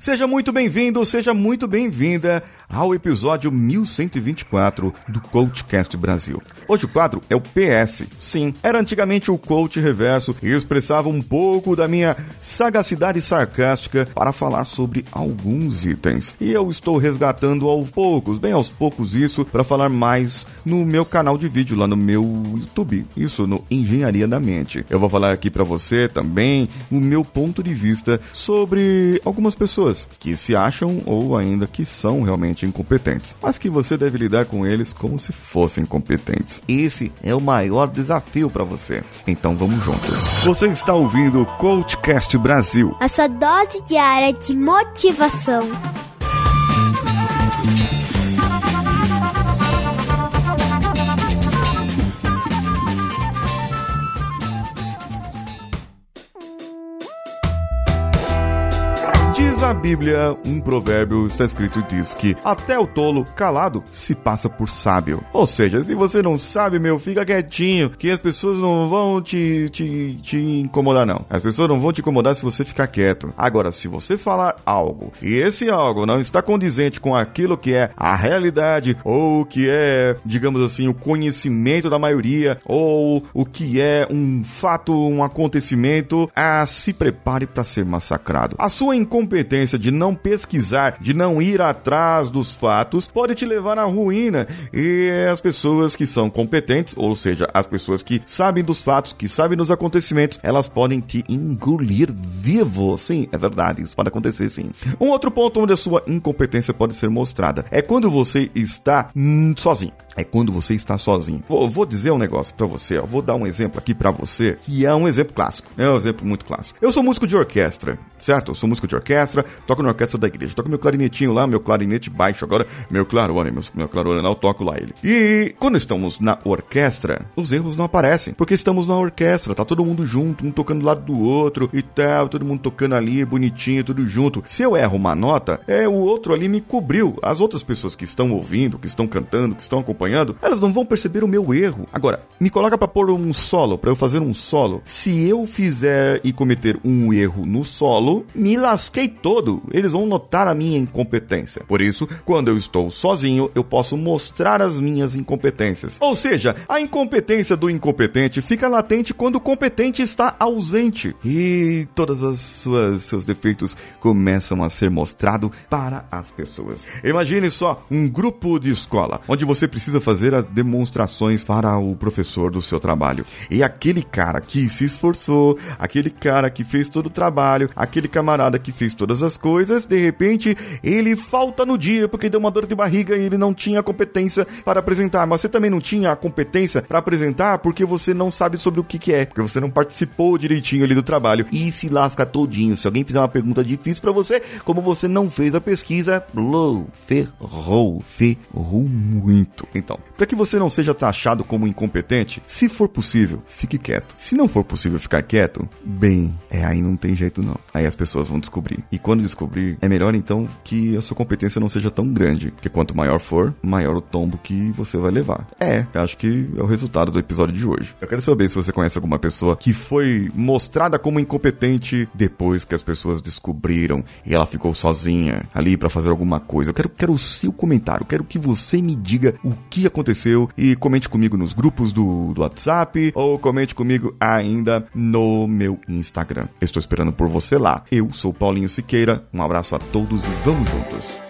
Seja muito bem-vindo, seja muito bem-vinda ao episódio 1124 do Coachcast Brasil. Hoje o quadro é o PS. Sim, era antigamente o Coach Reverso e expressava um pouco da minha sagacidade sarcástica para falar sobre alguns itens. E eu estou resgatando aos poucos, bem aos poucos isso, para falar mais no meu canal de vídeo lá no meu YouTube. Isso no Engenharia da Mente. Eu vou falar aqui para você também o meu ponto de vista sobre algumas pessoas que se acham ou ainda que são realmente incompetentes, mas que você deve lidar com eles como se fossem competentes. Esse é o maior desafio para você. Então vamos juntos. Você está ouvindo o Coachcast Brasil. A sua dose diária de motivação. Diz a Bíblia, um provérbio está escrito diz que até o tolo calado se passa por sábio. Ou seja, se você não sabe, meu, fica quietinho, que as pessoas não vão te, te, te incomodar, não. As pessoas não vão te incomodar se você ficar quieto. Agora, se você falar algo e esse algo não está condizente com aquilo que é a realidade ou que é, digamos assim, o conhecimento da maioria ou o que é um fato, um acontecimento, ah, se prepare para ser massacrado. A sua incompetência de não pesquisar, de não ir atrás dos fatos, pode te levar à ruína. E as pessoas que são competentes, ou seja, as pessoas que sabem dos fatos, que sabem dos acontecimentos, elas podem te engolir vivo. Sim, é verdade, isso pode acontecer sim. Um outro ponto onde a sua incompetência pode ser mostrada é quando você está hum, sozinho é quando você está sozinho. Vou, vou dizer um negócio para você, ó. vou dar um exemplo aqui para você, que é um exemplo clássico. É um exemplo muito clássico. Eu sou músico de orquestra, certo? Eu sou músico de orquestra, toco na orquestra da igreja, toco meu clarinetinho lá, meu clarinete baixo agora, meu clarone, meu, meu clarone lá, eu toco lá ele. E quando estamos na orquestra, os erros não aparecem, porque estamos na orquestra, tá todo mundo junto, um tocando do lado do outro e tal, todo mundo tocando ali, bonitinho, tudo junto. Se eu erro uma nota, é o outro ali me cobriu. As outras pessoas que estão ouvindo, que estão cantando, que estão acompanhando, acompanhando, elas não vão perceber o meu erro. Agora, me coloca para pôr um solo, para eu fazer um solo. Se eu fizer e cometer um erro no solo, me lasquei todo. Eles vão notar a minha incompetência. Por isso, quando eu estou sozinho, eu posso mostrar as minhas incompetências. Ou seja, a incompetência do incompetente fica latente quando o competente está ausente. E todas as suas seus defeitos começam a ser mostrados para as pessoas. Imagine só um grupo de escola onde você precisa fazer as demonstrações para o professor do seu trabalho. E aquele cara que se esforçou, aquele cara que fez todo o trabalho, aquele camarada que fez todas as coisas, de repente ele falta no dia porque deu uma dor de barriga e ele não tinha competência para apresentar. Mas você também não tinha a competência para apresentar porque você não sabe sobre o que, que é, porque você não participou direitinho ali do trabalho e se lasca todinho. Se alguém fizer uma pergunta difícil para você, como você não fez a pesquisa, blow, ferrou, ferrou muito. Então, para que você não seja taxado como incompetente, se for possível, fique quieto. Se não for possível ficar quieto, bem, é aí não tem jeito não. Aí as pessoas vão descobrir. E quando descobrir, é melhor então que a sua competência não seja tão grande, porque quanto maior for, maior o tombo que você vai levar. É, acho que é o resultado do episódio de hoje. Eu quero saber se você conhece alguma pessoa que foi mostrada como incompetente depois que as pessoas descobriram e ela ficou sozinha ali para fazer alguma coisa. Eu quero, quero o seu comentário, quero que você me diga o que aconteceu e comente comigo nos grupos do, do WhatsApp ou comente comigo ainda no meu Instagram. Estou esperando por você lá. Eu sou Paulinho Siqueira. Um abraço a todos e vamos juntos.